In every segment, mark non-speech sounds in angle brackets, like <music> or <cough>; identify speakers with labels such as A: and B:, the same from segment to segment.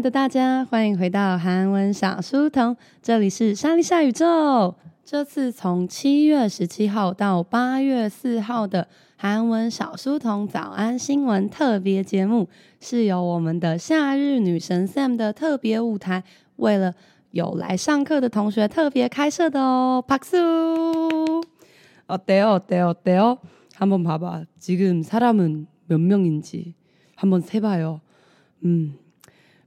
A: Hello，亲爱的大家，欢迎回到韩文小书童，这里是莎莉莎宇宙。这次从七月十七号到八月四号的韩文小书童早安新闻特别节目，是由我们的夏日女神 Sam 的特别舞台，为了有来上课的同学特别开设的哦。박수！어때요어때요어때요？한번봐봐지금사람은몇명인지한번세봐요음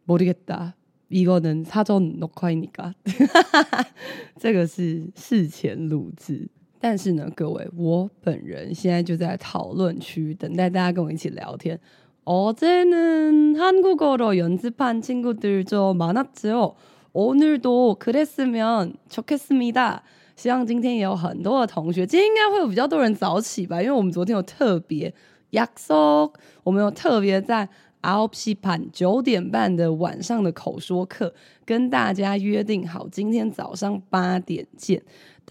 A: 모르겠다이거는사전녹화이니까<laughs> 这个是事前录制。但是呢，各位，我本人现在就在讨论区等待大家跟我一起聊天。어제는한국어로연습한친구들좀많았지요오늘도그랬으면좋겠습니다。希望今天也有很多的同学，今天应该会有比较多人早起吧，因为我们昨天有特别约束，我们有特别在。 9시 반，九点半的晚上的口说课，跟大家约定好今天早上八点见。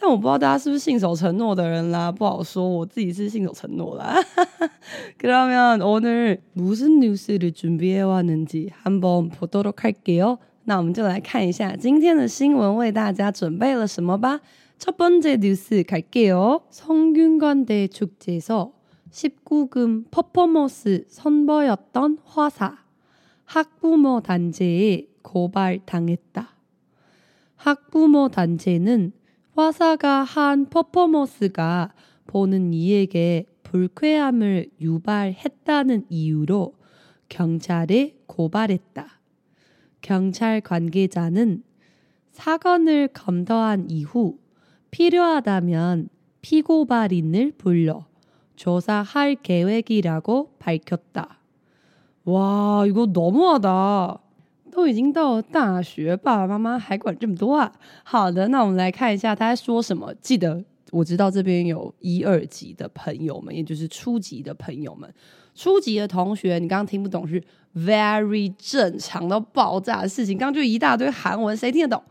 A: 但我不知道大家是不是信守承诺的人啦，不好说。我自己是信守承诺啦。그러면오늘무슨뉴스를준비해왔는지한번보도록할게요。那我们就来看一下今天的新闻为大家准备了什么吧。첫번째뉴스갈게요성균관대축제에서 19금 퍼포먼스 선보였던 화사 학부모 단체에 고발당했다. 학부모 단체는 화사가 한 퍼포먼스가 보는 이에게 불쾌함을 유발했다는 이유로 경찰에 고발했다. 경찰 관계자는 사건을 검토한 이후 필요하다면 피고발인을 불러 조사할 계획이라고 밝혔다. 와, 이거 너무하다. 都已经到了大学，爸爸妈妈还管这么多啊？好的，那我们来看一下他在说什么。记得，我知道这边有一二级的朋友们，也就是初级的朋友们。初级的同学，你刚刚听不懂是 very 正常到爆炸的事情。刚刚就一大堆韩文，谁听得懂？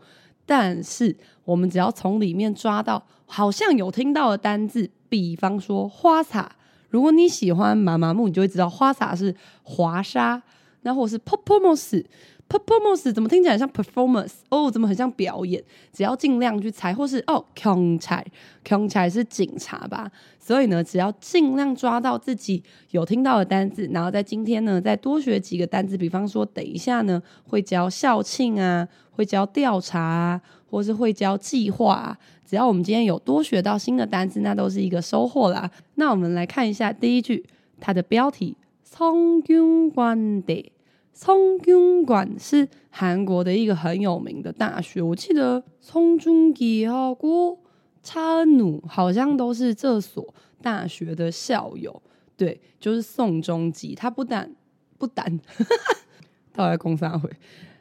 A: 但是 我们只要从里面抓到好像有听到的单字，比方说花洒。如果你喜欢麻麻木，你就会知道花洒是滑沙，那或是 performance，performance 怎么听起来像 performance？哦，怎么很像表演？只要尽量去猜，或是哦，contry，contry 是警察吧？所以呢，只要尽量抓到自己有听到的单字，然后在今天呢，再多学几个单字。比方说，等一下呢会教校庆啊，会教调查啊。或是会教计划啊。只要我们今天有多学到新的单词，那都是一个收获啦。那我们来看一下第一句，它的标题：성균관대。성균관是韩国的一个很有名的大学，我记得송중기하고 차은우好像都是这所大学的校友。对，就是宋仲基，他不但不但，<laughs> 到来空三回，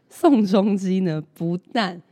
A: 宋仲基呢不但。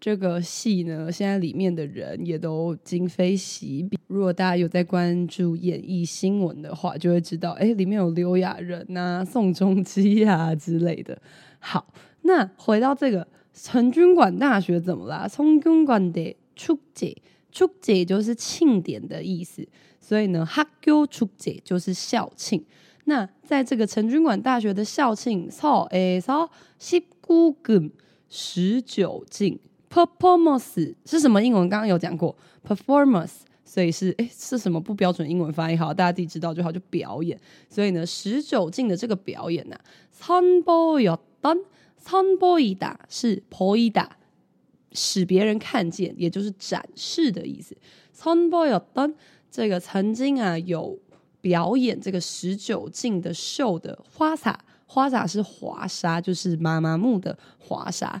A: 这个戏呢，现在里面的人也都今非昔比。如果大家有在关注演艺新闻的话，就会知道，哎，里面有刘亚仁呐、啊、宋仲基啊之类的。好，那回到这个成均馆大学怎么啦？성균관대축제，축제就是庆典的意思，所以呢，학교축제就是校庆。那在这个成均馆大学的校庆，서에서십구금十九禁。 performance 是什么英文？刚刚有讲过 performance，所以是诶是什么不标准英文发音？好，大家自己知道就好。就表演，所以呢，十九禁的这个表演呢、啊，선보였던，선보이다是보이다，使别人看见，也就是展示的意思。선보였던这个曾经啊有表演这个十九禁的秀的花洒，花洒是滑沙，就是妈妈木的滑沙。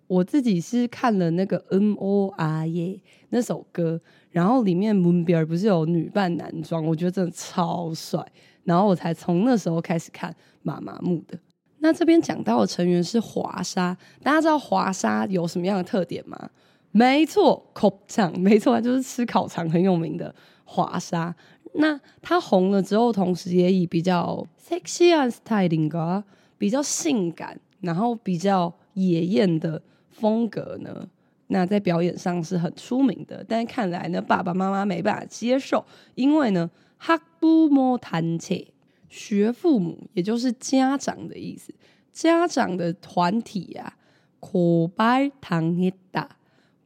A: 我自己是看了那个《嗯哦啊耶》那首歌，然后里面문별不是有女扮男装，我觉得真的超帅，然后我才从那时候开始看妈妈木的。那这边讲到的成员是华莎，大家知道华莎有什么样的特点吗？没错，烤肠，没错，就是吃烤肠很有名的华莎。那她红了之后，同时也以比较 sexy and styling 比较性感，然后比较野艳的风格呢，那在表演上是很出名的。但是看来呢，爸爸妈妈没办法接受，因为呢，학부모단체学父母，也就是家长的意思，家长的团体呀、啊，고발당했다。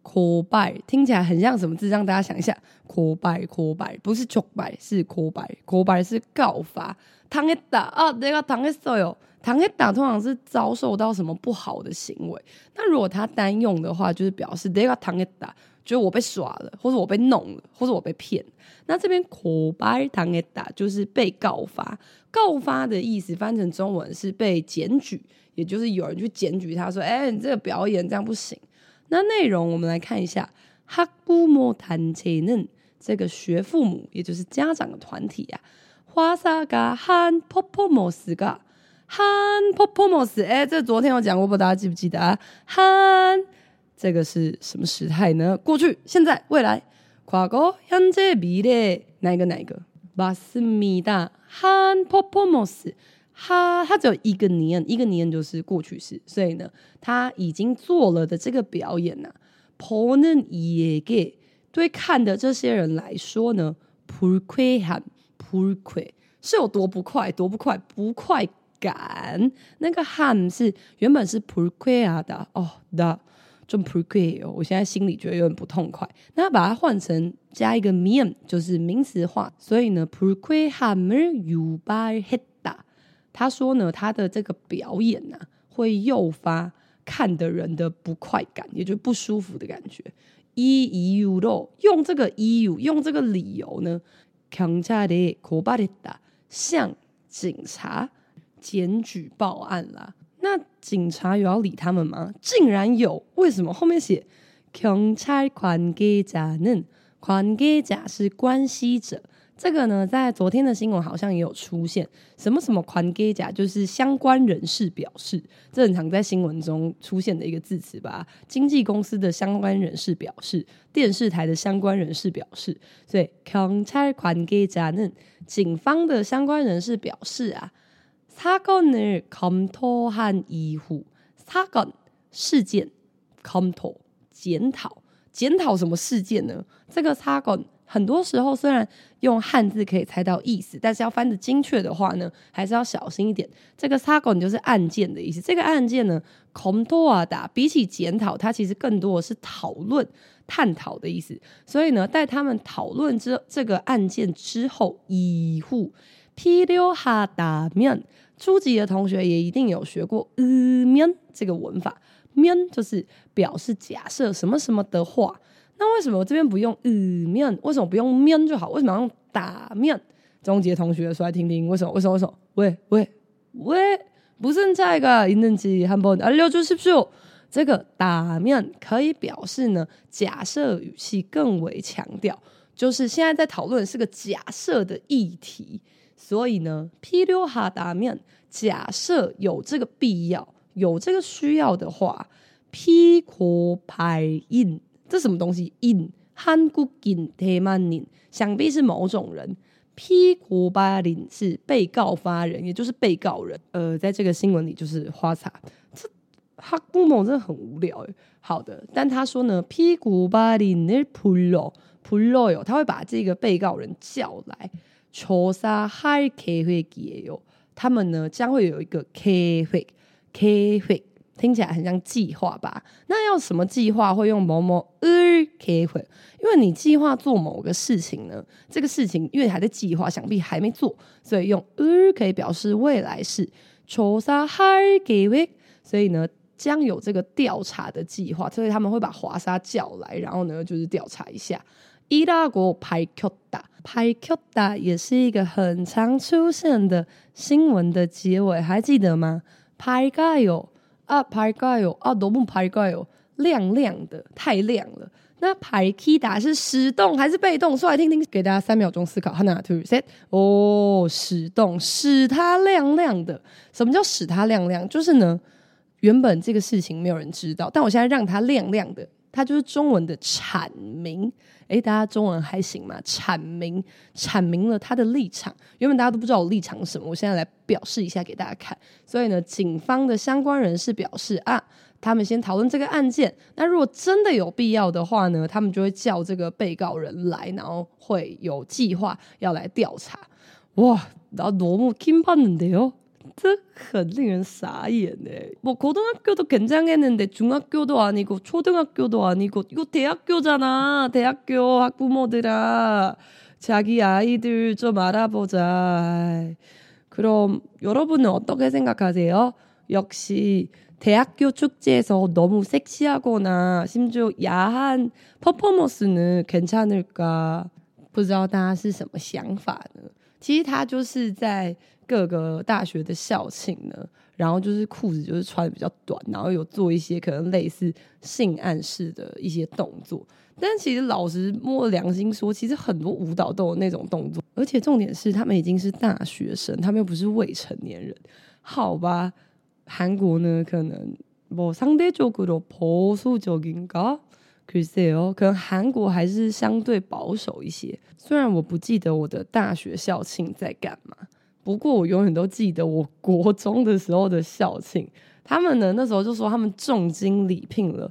A: 叩拜听起来很像什么字？让大家想一下，叩拜叩拜不是求拜，是叩拜叩拜是告发。당했다啊，那个당했어요。 糖黑打通常是遭受到什么不好的行为，那如果他单用的话，就是表示这个糖黑打，就是我被耍了，或者我被弄了，或者我被骗。那这边苦白糖黑打就是被告发，告发的意思翻成中文是被检举，也就是有人去检举他说，哎、你这个表演这样不行。那内容我们来看一下，哈姑莫谈切嫩这个学父母，也就是家长的团体啊，花萨嘎汉婆婆莫斯嘎。婆婆 한 퍼포먼스，哎，这昨天有讲过，不知道大家记不记得啊？한这个是什么时态呢？过去、现在、未来。과거현재미래哪一个哪一个？맞습니다 한퍼포먼스哈，他只有一个年，一个年就是过去式，所以呢，他已经做了的这个表演呢、啊，보는이에게对看的这些人来说呢，불쾌함불쾌是有多不快，多不快，不快 感。那个함是原本是불쾌하다哦的，좀불쾌해요。我现在心里觉得有点不痛快，那把它换成加一个면，就是名词化，所以呢，불쾌함을유발했他说呢，他的这个表演呢、啊，会诱发看的人的不快感，也就是不舒服的感觉。이이유로用这个이유用这个理由呢，경찰에고발했다向警察 检举报案啦。那警察有要理他们吗？竟然有！为什么后面写경찰관계자는 관계자是关系者。这个呢，在昨天的新闻好像也有出现，什么什么관계자就是相关人士表示，这很常在新闻中出现的一个字词吧。经纪公司的相关人士表示，电视台的相关人士表示，所以경찰관계자는警方的相关人士表示啊， 사건을검토한이후사건事件검토检讨检讨什么事件呢？这个사건很多时候虽然用汉字可以猜到意思，但是要翻得精确的话呢，还是要小心一点。这个사건就是案件的意思。这个案件呢，검토하다比起检讨，它其实更多的是讨论、探讨的意思。所以呢，在他们讨论之这个案件之后，이후필요하다면 初级的同学也一定有学过呃这个文法面就是表示假设什么什么的话。那为什么我这边不用呃面为什么不用面就好？为什么要用打面？中级的同学说来听听。为什么？为什么？为什么？喂喂喂不是这个一年级汉堡二六就是不是？有这个打面可以表示呢假设语气更为强调就是现在在讨论是个假设的议题。所以呢，필요하다면假设有这个必要，有这个需要的话，피고발인。这什么东西？in 한국인 대만인，想必是某种人。피고발인是被告发人，也就是被告人。呃，在这个新闻里就是花茶。这학부모真的很无聊。好的，但他说呢，피고발인을불러불러요，他会把这个被告人叫来。 조사할계획이에요，他们呢将会有一个계획계획听起来很像计划吧？那要什么计划会用某某을계획？因为你计划做某个事情呢，这个事情因为还在计划，想必还没做，所以用을可以表示未来式。조사할계획，所以呢将有这个调查的计划，所以他们会把华莎叫来，然后呢就是调查一下。 伊拉国派克达，派克达也是一个很常出现的新闻的结尾，还记得吗？派克哟啊，派克哟啊，多么派克哟，亮亮的，太亮了。那排 k 打是使动还是被动？说来听听，给大家三秒钟思考。Hana to set，哦，使动，使它亮亮的。什么叫使它亮亮？就是呢，原本这个事情没有人知道，但我现在让它亮亮的，它就是中文的产名。哎，大家中文还行嘛？阐明阐明了他的立场，原本大家都不知道我立场什么，我现在来表示一下给大家看。所以呢，警方的相关人士表示啊，他们先讨论这个案件，那如果真的有必要的话呢，他们就会叫这个被告人来，然后会有计划要来调查。哇，然后罗姆金巴的哟。 这很令人傻眼诶。뭐고등학교도괜찮겠는데중학교도아니고초등학교도아니고이거대학교잖아대학교학부모들아자기아이들좀알아보자그럼여러분은어떻게생각하세요역시대학교축제에서너무섹시하거나심지어야한퍼포먼스는괜찮을까不知道大家是什么想法呢？其实他就是在。 各个大学的校庆呢，然后就是裤子就是穿的比较短，然后有做一些可能类似性暗示的一些动作。但其实老实摸良心说，其实很多舞蹈都有那种动作，而且重点是他们已经是大学生，他们又不是未成年人。好吧，韩国呢可能뭐상대적으로보수적인가？可是哦，可能韩国还是相对保守一些。虽然我不记得我的大学校庆在干嘛。 不过我永远都记得我国中的时候的校庆，他们呢那时候就说他们重金礼聘了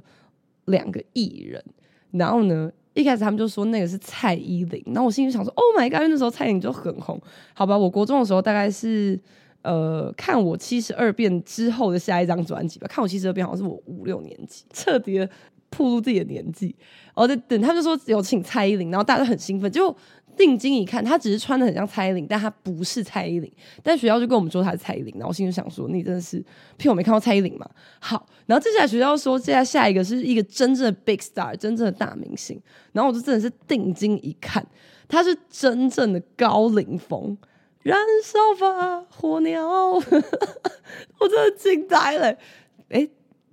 A: 两个艺人，然后呢一开始他们就说那个是蔡依林，然后我心里想说 Oh my god，因为那时候蔡依林就很红，好吧，我国中的时候大概是呃看我七十二变之后的下一张专辑吧，看我七十二变好像是我五六年级，彻底的暴露自己的年纪，然后等等他们就说有请蔡依林，然后大家都很兴奋，就。定睛一看，他只是穿的很像蔡依林，但他不是蔡依林。但学校就跟我们说他是蔡依林，然后我心里想说：“你真的是骗我没看过蔡依林嘛？”好，然后接下来学校说，接下来下一个是一个真正的 big star，真正的大明星。然后我就真的是定睛一看，他是真正的高凌风，燃烧吧火鸟，<laughs> 我真的惊呆了。哎、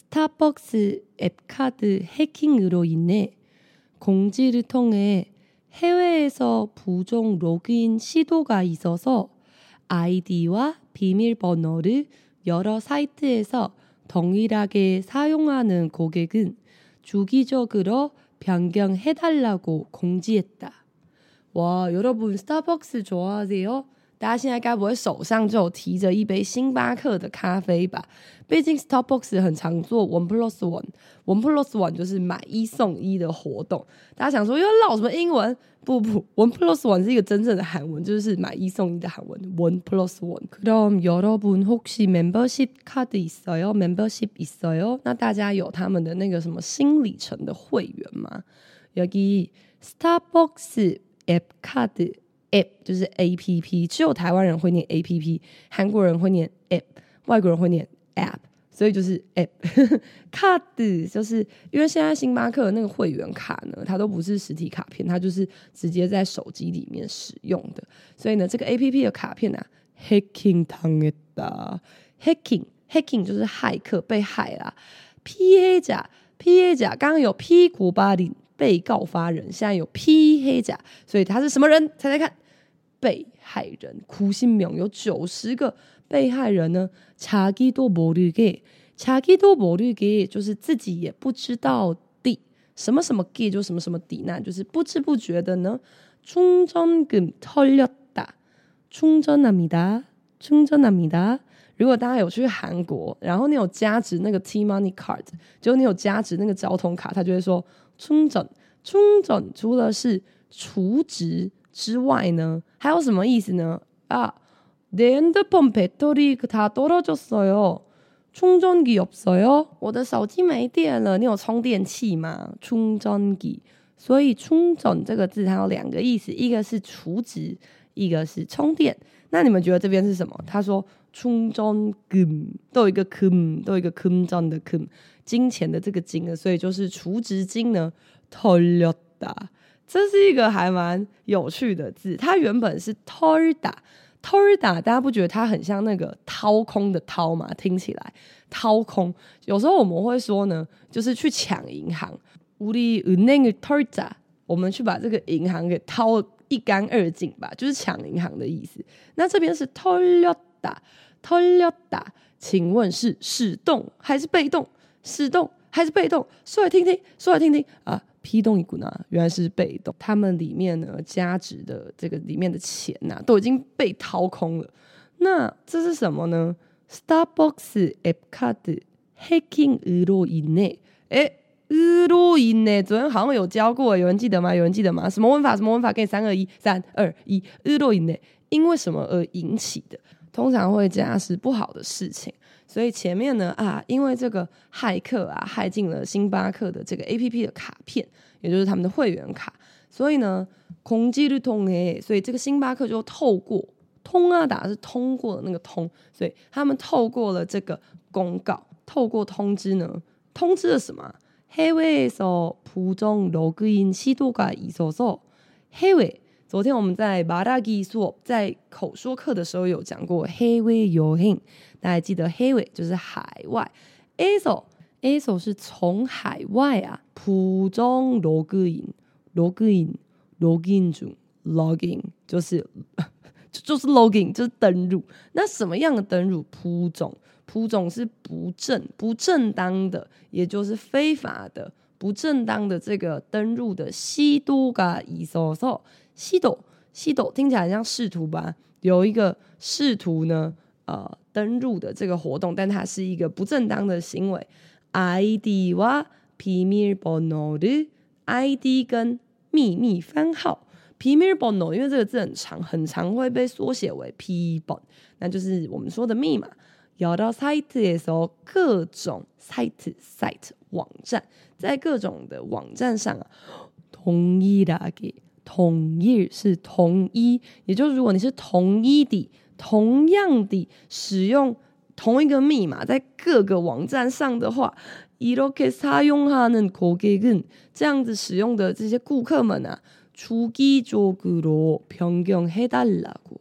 A: Starbucks 앱카드 해킹으로 인해 공지를 통해 해외에서 부정 로그인 시도가 있어서 아이디와 비밀번호를 여러 사이트에서 동일하게 사용하는 고객은 주기적으로 변경해달라고 공지했다. 와, 여러분 스타벅스 좋아하세요? 大家现在该不会手上就提着一杯星巴克的咖啡吧？毕竟 Starbucks 很常做 One Plus One，One Plus One 就是买一送一的活动。大家想说又要唠什么英文？不不，One Plus One 是一个真正的韩文，就是买一送一的韩文。One Plus One。그럼여러분혹시멤버십카드있어요？Membership 있어요？那大家有他们的那个什么新里程的会员吗？여기 Starbucks 앱 카드。 app 就是 A P P，只有台湾人会念 A P P，韩国人会念 app，外国人会念 app，所以就是 app。卡<laughs> 的就是因为现在星巴克的那个会员卡呢，它都不是实体卡片，它就是直接在手机里面使用的。所以呢，这个 A P P 的卡片啊，hacking 당했다，hacking hacking 就是骇客被害啦。피해자 피해자刚刚有피고발인 被告发人，现在有피해자，所以他是什么人？猜猜看，被害人。苦心명有九十个被害人呢。자기도모르게자기도모르게就是自己也不知道的。什么什么게就什么什么的，那就是不知不觉的呢。충전금털렸다충전합니다충전합니다如果大家有去韩国，然后你有加值那个 T-money card，就你有加值那个交通卡，他就会说。 충전，충전除了是 储值之外呢，还有什么意思呢？啊，내핸드폰배터리다떨어졌어요충전기없어요我的手机没电了，你有充电器吗？충전기。所以충전这个字它有两个意思，一个是储值，一个是充电。那你们觉得这边是什么？他说충전금都有一个금，都有一个금전的금， 金钱的这个金呢，所以就是储值金呢。털렸다，这是一个还蛮有趣的字。它原本是털다，털다，大家不觉得它很像那个掏空的掏吗？听起来掏空，有时候我们会说呢，就是去抢银行。우리은행을털자，我们去把这个银行给掏一干二净吧，就是抢银行的意思。那这边是털렸다，털렸다，请问是使动还是被动？ 使动还是被动？说来听听，说来听听啊！被动一股呢，原来是被动。他们里面呢，价值的这个里面的钱呐、啊，都已经被掏空了。那这是什么呢？Starbucks App Card Hacking 으로인해，哎。日录音呢？昨天好像有教过，有人记得吗？有人记得吗？什么文法？什么文法？给你三二一，三二一，日录音呢？因为什么而引起的？通常会加是不好的事情， 所以前面呢啊，因为这个骇客啊，骇进了星巴克的这个 APP 的卡片，也就是他们的会员卡，所以呢，空机率通诶，所以这个星巴克就透过通啊打是通过的那个通，所以他们透过了这个公告，透过通知呢，通知了什么？해외에서부정로그인시도가있어서해외 昨天我们在巴达基索在口说课的时候有讲过黑尾游行，大家记得黑尾就是海外，ASO ASO 是从海外啊，普通 login login login 主 login 就是。就 <laughs> 就是 login，就是登入。那什么样的登入？铺种，铺种是不正、不正当的，也就是非法的、不正当的这个登入的西多嘎伊索索西斗西斗听起来像试图吧？有一个试图呢，呃，登入的这个活动，但它是一个不正当的行为。ID 哇，비밀번호를 ，ID 跟秘密番号，비밀번호，因为这个字很长，很长会被缩写为 P 本，那就是我们说的密码。有到 site 的时候，各种 site site 网站，在各种的网站上啊，统一的给 统一是统一，也就是如果你是统一的、同样的使用同一个密码在各个网站上的话，이렇게사용하는고객은这样子使用的这些顾客们啊，주기적으로변경해달라고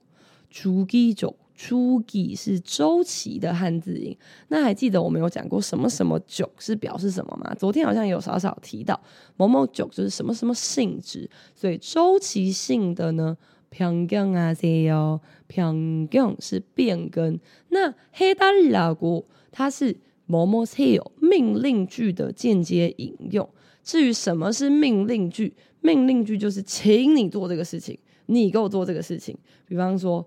A: 주기적 初级是周期的汉字音，那还记得我们有讲过什么什么九是表示什么吗？昨天好像有少少提到某某九就是什么什么性质，所以周期性的呢，변경하세요，변경是变更。那해달라고它是뭐뭐세요命令句的间接引用。至于什么是命令句，命令句就是请你做这个事情，你给我做这个事情。比方说。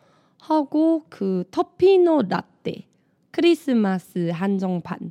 A: 하고 그 터피노 라떼 크리스마스 한정판，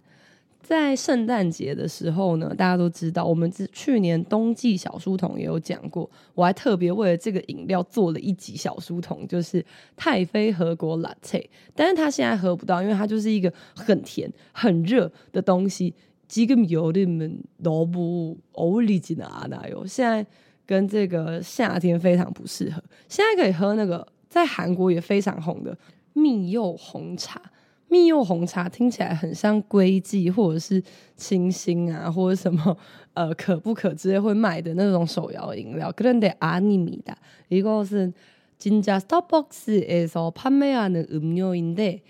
A: 在圣诞节的时候呢，大家都知道，我们去年冬季小书童也有讲过，我还特别为了这个饮料做了一集小书童，就是太妃核果 latte，但是它现在喝不到，因为它就是一个很甜、很热的东西。지금여름은너무어울리지는않아요，现在跟这个夏天非常不适合。现在可以喝那个。 在韩国也非常红的蜜柚红茶，蜜柚红茶听起来很像龟记或者是清新啊，或者什么呃可不可之类会卖的那种手摇饮料。그런데아닙니다一个是진짜 스타벅스에서 판매하는 음료인데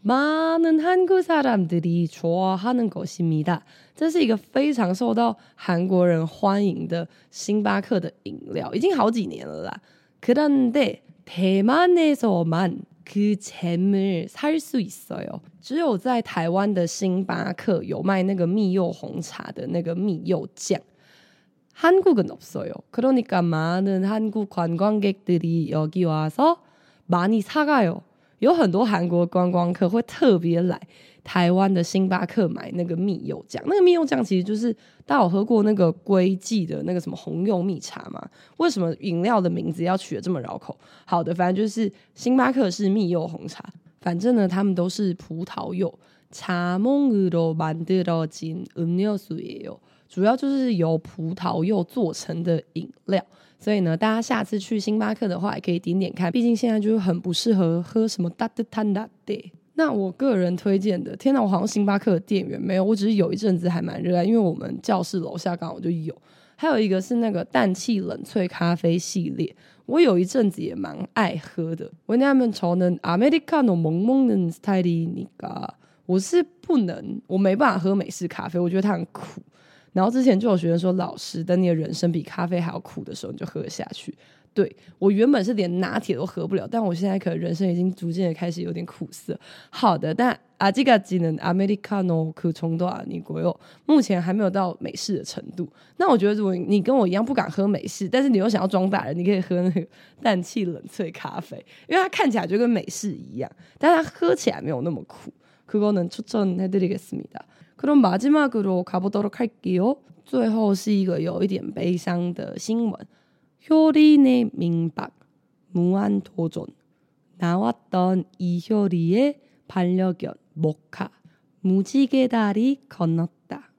A: 많은 한국 사람들이 좋아하는 것입니다。这是一个非常受到韩国人欢迎的星巴克的饮料，已经好几年了啦。 그런데 대만에서만그잼을살수있어요只有在台湾的星巴克有卖那个蜜柚红茶的那个蜜柚酱。한국은없어요그러니까많은한국관광객들이여기와서많이사가요有很多韩国观光客会特别来 台湾的星巴克买那个蜜柚酱。那个蜜柚酱其实就是大家有喝过那个龟记的那个什么红柚蜜茶吗？为什么饮料的名字要取得这么绕口？好的，反正就是星巴克是蜜柚红茶。反正呢，他们都是葡萄柚。차몽으로만들어진음료수예요。主要就是由葡萄柚做成的饮料。所以呢，大家下次去星巴克的话，也可以点点看。毕竟现在就是很不适合喝什么따뜻한 라떼。 那我个人推荐的，天哪！我好像星巴克的店员没有，我只是有一阵子还蛮热爱，因为我们教室楼下刚好就有。还有一个是那个氮气冷萃咖啡系列，我有一阵子也蛮爱喝的。我是不能，我没办法喝美式咖啡，我觉得它很苦。然后之前就有学生说，老师，等你的人生比咖啡还要苦的时候，你就喝下去。对”对我原本是连拿铁都喝不了，但我现在可能人生已经逐渐的开始有点苦涩。好的，但啊，这个技能アメリカノ可冲多啊，你国有目前还没有到美式的程度。那我觉得，如果你跟我一样不敢喝美式，但是你又想要装大人，你可以喝那个<laughs> 氮气冷萃咖啡，因为它看起来就跟美式一样，但它喝起来没有那么苦。그거는추천해드리겠습니다 그럼마지막으로가보도록할게요。最后是一个有一点悲伤的新闻。 효린의 민박 무한도전 나왔던 이효리의 반려견 모카 무지개 다리 건넜다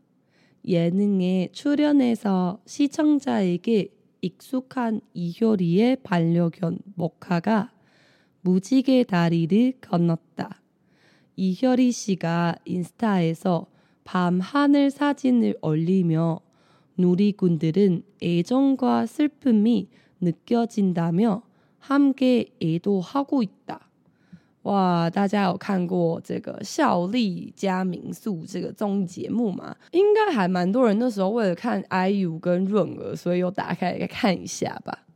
A: 예능에 출연해서 시청자에게 익숙한 이효리의 반려견 모카가 무지개 다리를 건넜다. 이효리 씨가 인스타에서 밤 하늘 사진을 올리며 누리꾼들은 애정과 슬픔이 느껴진다며 함께 애도하고 있다. 哇，大家有看过这个孝利家民宿这个综艺节目吗？应该还蛮多人那时候为了看 IU 跟润儿，所以又打开来看一下吧。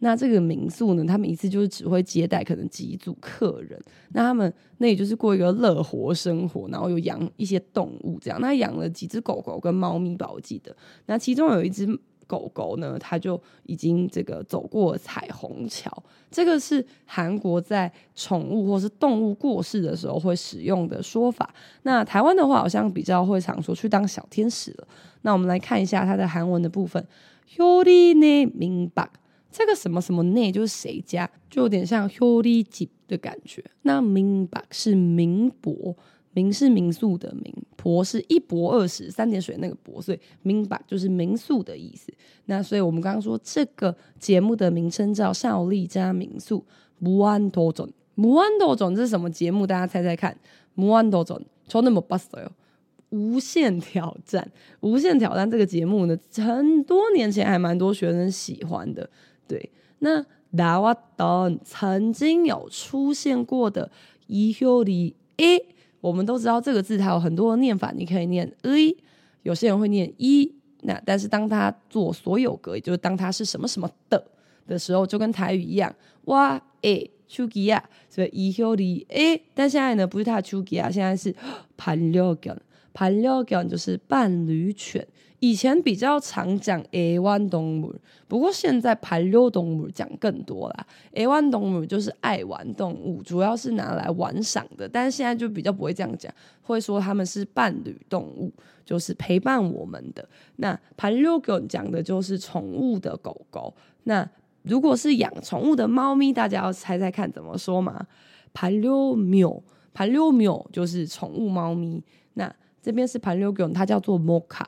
A: 那这个民宿呢，他们一次就是只会接待可能几组客人，那他们那也就是过一个乐活生活，然后有养一些动物这样，那养了几只狗狗跟猫咪吧，我记得。那其中有一只狗狗呢，它就已经这个走过彩虹桥，这个是韩国在宠物或是动物过世的时候会使用的说法。那台湾的话，好像比较会常说去当小天使了。那我们来看一下它的韩文的部分，효린의민박。 这个什么什么内就是谁家，就有点像 Hori 吉的感觉。那民泊是民泊，民是民宿的民，泊是一泊二食三点水那个泊，所以民泊就是民宿的意思。那所以我们刚刚说这个节目的名称叫孝利家民宿。무한도전，무한도전这是什么节目？大家猜猜看。무한도전 저는못봤어요。无限挑战，无限挑战这个节目呢，很多年前还蛮多学生喜欢的。 对，那达瓦等曾经有出现过的伊修里诶，我们都知道这个字它有很多的念法，你可以念 a，，有些人会念一。那但是当它做所有格，也就是当它是什么什么的的时候，就跟台语一样，哇诶。丘吉亚，所以伊修里诶，但现在呢不是他丘吉亚，现在是 <gasps> 潘六根，潘六根就是伴侣犬，以前比较常讲爱玩动物，不过现在盘六动物讲更多啦。爱玩动物就是爱玩动物，主要是拿来玩赏的，但是现在就比较不会这样讲，会说他们是伴侣动物，就是陪伴我们的。那盘六狗讲的就是宠物的狗狗。那如果是养宠物的猫咪，大家要猜猜看怎么说嘛？盘六喵，盘六喵就是宠物猫咪。那这边是盘六狗，它叫做猫卡。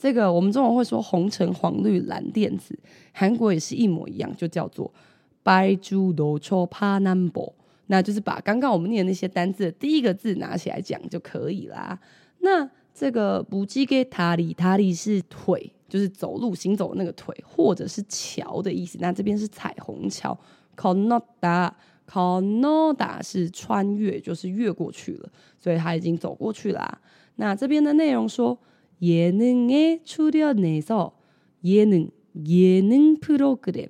A: 这个我们中文会说红橙黄绿蓝靛紫韩国也是一模一样就叫做白足都抽帕南博那就是把刚刚我们念的那些单字的第一个字拿起来讲就可以啦。那这个不吉给塔里塔里是腿就是走路行走的那个腿或者是桥的意思。那这边是彩虹桥 koknoda koknoda 是穿越就是越过去了所以他已经走过去啦。那这边的内容说 예능에 출연해서 예능, 예능 프로그램.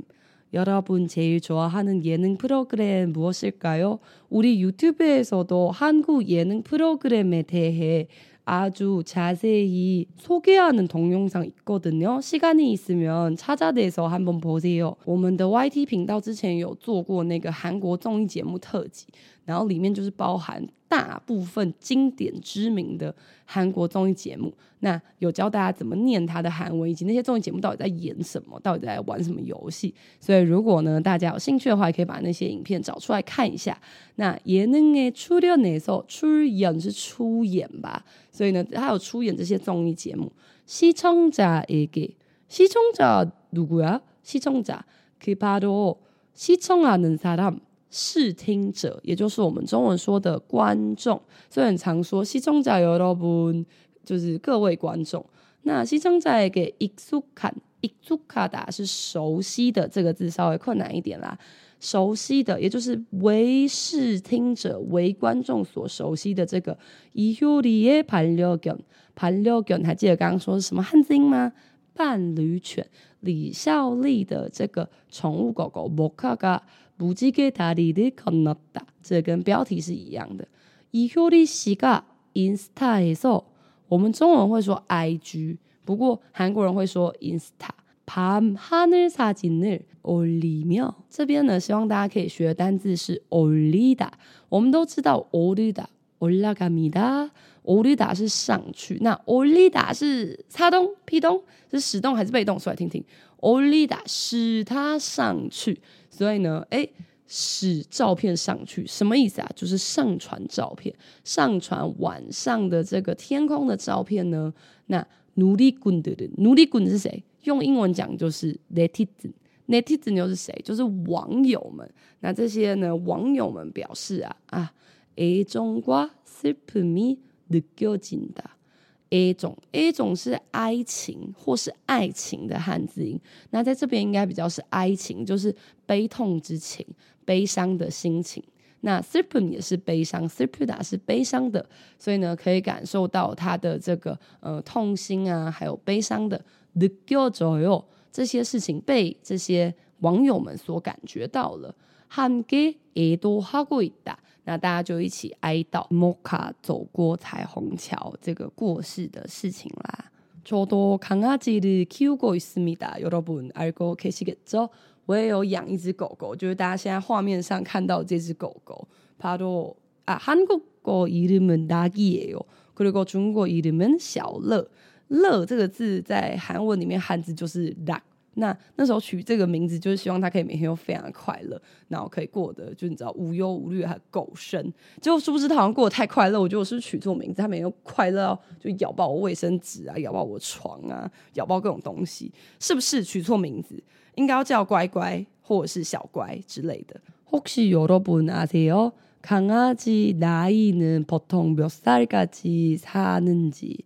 A: 여러분 제일 좋아하는 예능 프로그램 무엇일까요? 우리 유튜브에서도 한국 예능 프로그램에 대해 아주 자세히 소개하는 동영상 있거든요. 시간이 있으면 찾아내서 한번 보세요. 我们的 YT 频道之前有做过那个韩国综艺节目特辑， 然后里面就是包含。大部分经典知名的韩国综艺节目，那有教大家怎么念它的韩文，以及那些综艺节目到底在演什么，到底在玩什么游戏。所以如果呢大家有兴趣的话，也可以把那些影片找出来看一下。那예능에출연해서出演是出演吧，所以呢他有出演这些综艺节目。시청자에게시청자누구야시청자그바로시청하는사람 视听者，也就是我们中文说的观众，所以很常说“西中在여러분”，就是各位观众。那“西中在给익숙한”，익숙하다是熟悉的，这个字稍微困难一点啦。熟悉的，也就是为视听者、为观众所熟悉的这个이효리의반려 견， 반려견还记得刚刚说是什么汉字音吗？伴侣犬李孝利的这个宠物狗狗摩卡嘎。 무지개다리를건넜다，这跟标题是一样的。이효리씨가인스타에서，我们中文会说 IG，不过韩国人会说 Insta。밤하늘사진을올리며，这边呢，希望大家可以学的单字是올리다。我们都知道오르다올라갑니다，오르다是上去，那올리다是擦东劈东，是使动还是被动？说来听听。올리다使它上去。 所以呢，哎，使照片上去什么意思啊？就是上传照片，上传晚上的这个天空的照片呢。那奴隶滚的人，奴隶滚是谁？用英文讲就是 netizen，netizen 又是谁？就是网友们。那这些呢？网友们表示啊啊，诶，中国是不迷的够紧的。a 种 a 种是哀情或是爱情的汉字音，那在这边应该比较是哀情，就是悲痛之情、悲伤的心情。那 sirpum 也是悲伤，sirpuda 是悲伤的，所以呢，可以感受到他的这个呃痛心啊，还有悲伤的 the joy 这些事情被这些网友们所感觉到了。함께애도하고있다。那大家就一起哀悼莫卡走过彩虹桥这个过世的事情啦。저도강아지를키우고있습니다 여러분알고계시겠죠？我也有养一只狗狗，就是大家现在画面上看到这只狗狗。바로啊，한국어이름은락이예요그리고중국어이름은小乐。乐这个字在韩文里面汉字就是락。 那那时候取这个名字，就是希望他可以每天都非常的快乐，然后可以过得就你知道无忧无虑，还狗生。结果殊不知他好像过得太快乐，我觉得我是不是取错名字？他每天都快乐就咬爆我卫生纸啊，咬爆我床啊，咬爆各种东西，是不是取错名字？应该要叫乖乖或者是小乖之类的。혹시여러분아세요강아지나이는보통몇살까지사는지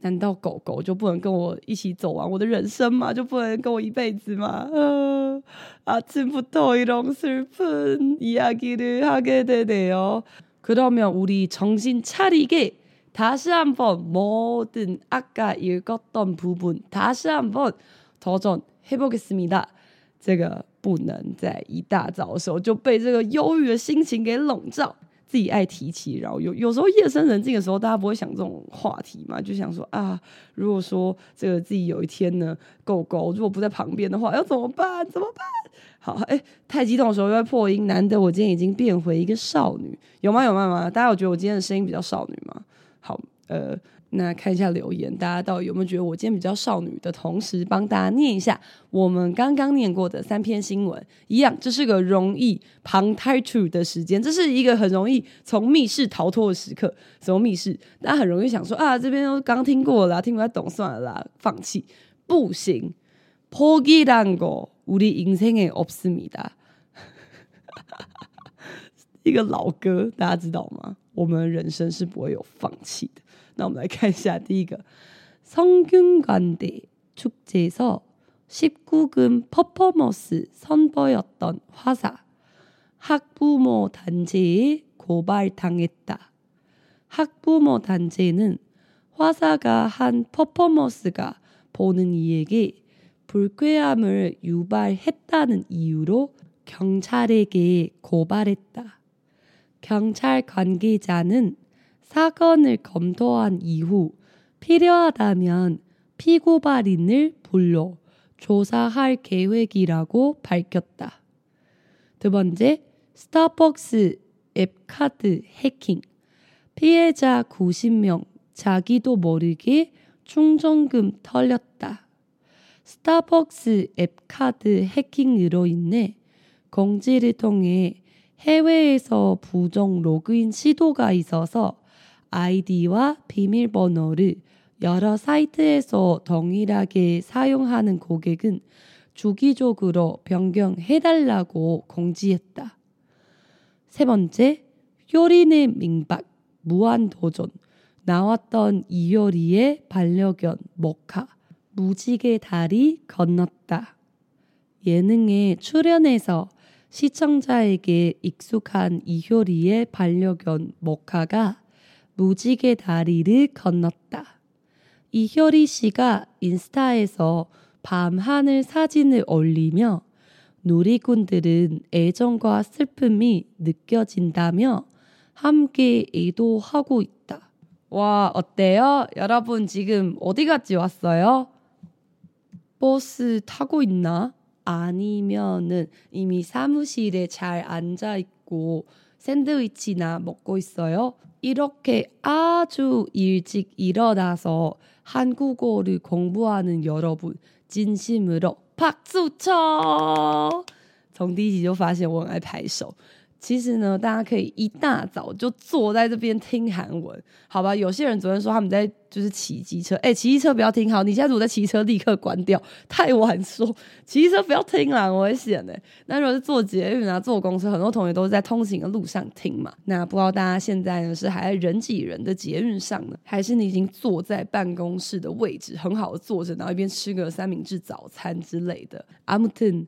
A: 难道狗狗就不能跟我一起走完我的人生吗？就不能跟我一辈子吗？呃，아침부터이런슬픈이야기를하게되네요그러면우리정신차리게다시한번모든아까읽었던부분다시한번도전 해보겠습니다。这个不能在一大早的时候就被这个忧郁的心情给笼罩。 自己爱提起然后，有有时候夜深人静的时候，大家不会想这种话题嘛？就想说啊，如果说这个自己有一天呢，狗狗如果不在旁边的话，要怎么办？怎么办？好，哎、太激动的时候又会破音。难得我今天已经变回一个少女，有吗？有吗？有吗？大家有觉得我今天的声音比较少女吗？好，呃。那看一下留言，大家到底有没有觉得我今天比较少女的同时，帮大家念一下我们刚刚念过的三篇新闻，一样，这是个容易旁탈출的时间，这是一个很容易从密室逃脱的时刻。什么密室？大家很容易想说啊，这边都刚听过了，听不太懂算了啦，放弃。不行，포기란거우리인생에없습니다。<laughs> 一个老歌，大家知道吗？我们人生是不会有放弃的。 那我们来看一下第一个，성균관대축제에서19금 퍼포먼스 선보였던 화사 학부모 단체에 고발당했다. 학부모 단체는 화사가 한 퍼포먼스가 보는 이에게 불쾌함을 유발했다는 이유로 경찰에게 고발했다. 경찰 관계자는 사건을 검토한 이후 필요하다면 피고발인을 불러 조사할 계획이라고 밝혔다. 두 번째, 스타벅스 앱카드 해킹. 피해자 90명 자기도 모르게 충전금 털렸다. 스타벅스 앱카드 해킹으로 인해 공지를 통해 해외에서 부정 로그인 시도가 있어서 아이디와 비밀번호를 여러 사이트에서 동일하게 사용하는 고객은 주기적으로 변경해달라고 공지했다. 세 번째, 효린의 민박, 무한도전. 나왔던 이효리의 반려견, 모카, 무지개 다리 건넜다. 예능에 출연해서 시청자에게 익숙한 이효리의 반려견, 모카가 무지개 다리를 건넜다. 이효리 씨가 인스타에서 밤 하늘 사진을 올리며 누리꾼들은 애정과 슬픔이 느껴진다며 함께 애도하고 있다. 와, 어때요? 여러분 지금 어디까지 왔어요? 버스 타고 있나? 아니면은 이미 사무실에 잘 앉아 있고 샌드위치나 먹고 있어요? 이렇게 아주 일찍 일어나서 한국어를 공부하는 여러분 진심으로 박수 쳐! 从第一集就发现我很爱拍手。 其实呢，大家可以一大早就坐在这边听韩文，好吧？有些人昨天说他们在就是骑机车，哎，骑机车不要听好。你现在如果在骑车，立刻关掉，太晚说。骑机车不要听啦，我会险的。那如果是坐捷运啊、坐公车，很多同学都是在通行的路上听嘛。那不知道大家现在呢是还在人挤人的捷运上呢，还是你已经坐在办公室的位置，很好的坐着，然后一边吃个三明治早餐之类的。阿姆顿。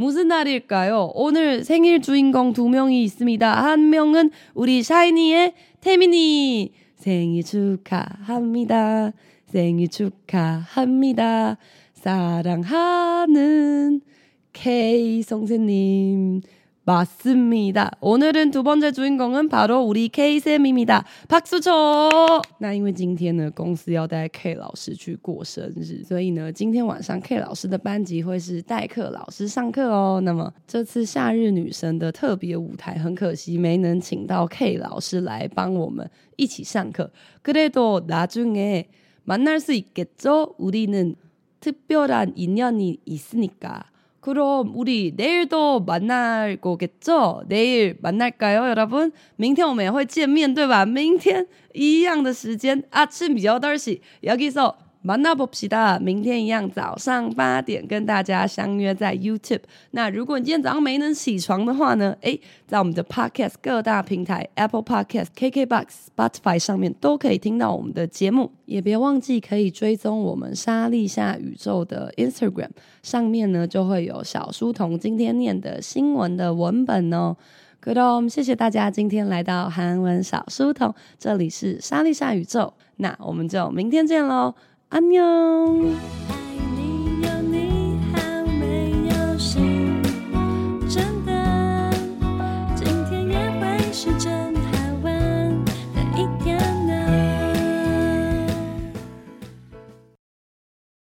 A: 무슨 날일까요? 오늘 생일 주인공 두 명이 있습니다. 한 명은 우리 샤이니의 태민이 생일 축하합니다. 생일 축하합니다. 사랑하는 K 선생님. 맞습니다. 오늘은 두 번째 주인공은 바로 우리 K 쌤입니다. 박수 쳐！那因为今天呢，公司要带 K 老师去过生日，所以呢，今天晚上 K 老师的班级会是代课老师上课哦。那么这次夏日女神的特别舞台，很可惜没能请到 K 老师来帮我们一起上课。그래도나중에만날수있겠죠우리는특별한인연이있으니까 그럼 우리 내일도 만날 거겠죠? 내일 만날까요, 여러분? 明天我们也会见面,对吧?明天一样的时间, 아침 8시 여기서 만나봅시다。明天一样早上八点跟大家相约在 YouTube。那如果你今天早上没能起床的话呢？诶，在我们的 Podcast 各大平台 Apple Podcast、KKBox、Spotify 上面都可以听到我们的节目。也别忘记可以追踪我们莎莉夏宇宙的 Instagram，上面呢就会有小书童今天念的新闻的文本哦。Good，谢谢大家今天来到韩文小书童，这里是莎莉夏宇宙。那我们就明天见喽。 안녕!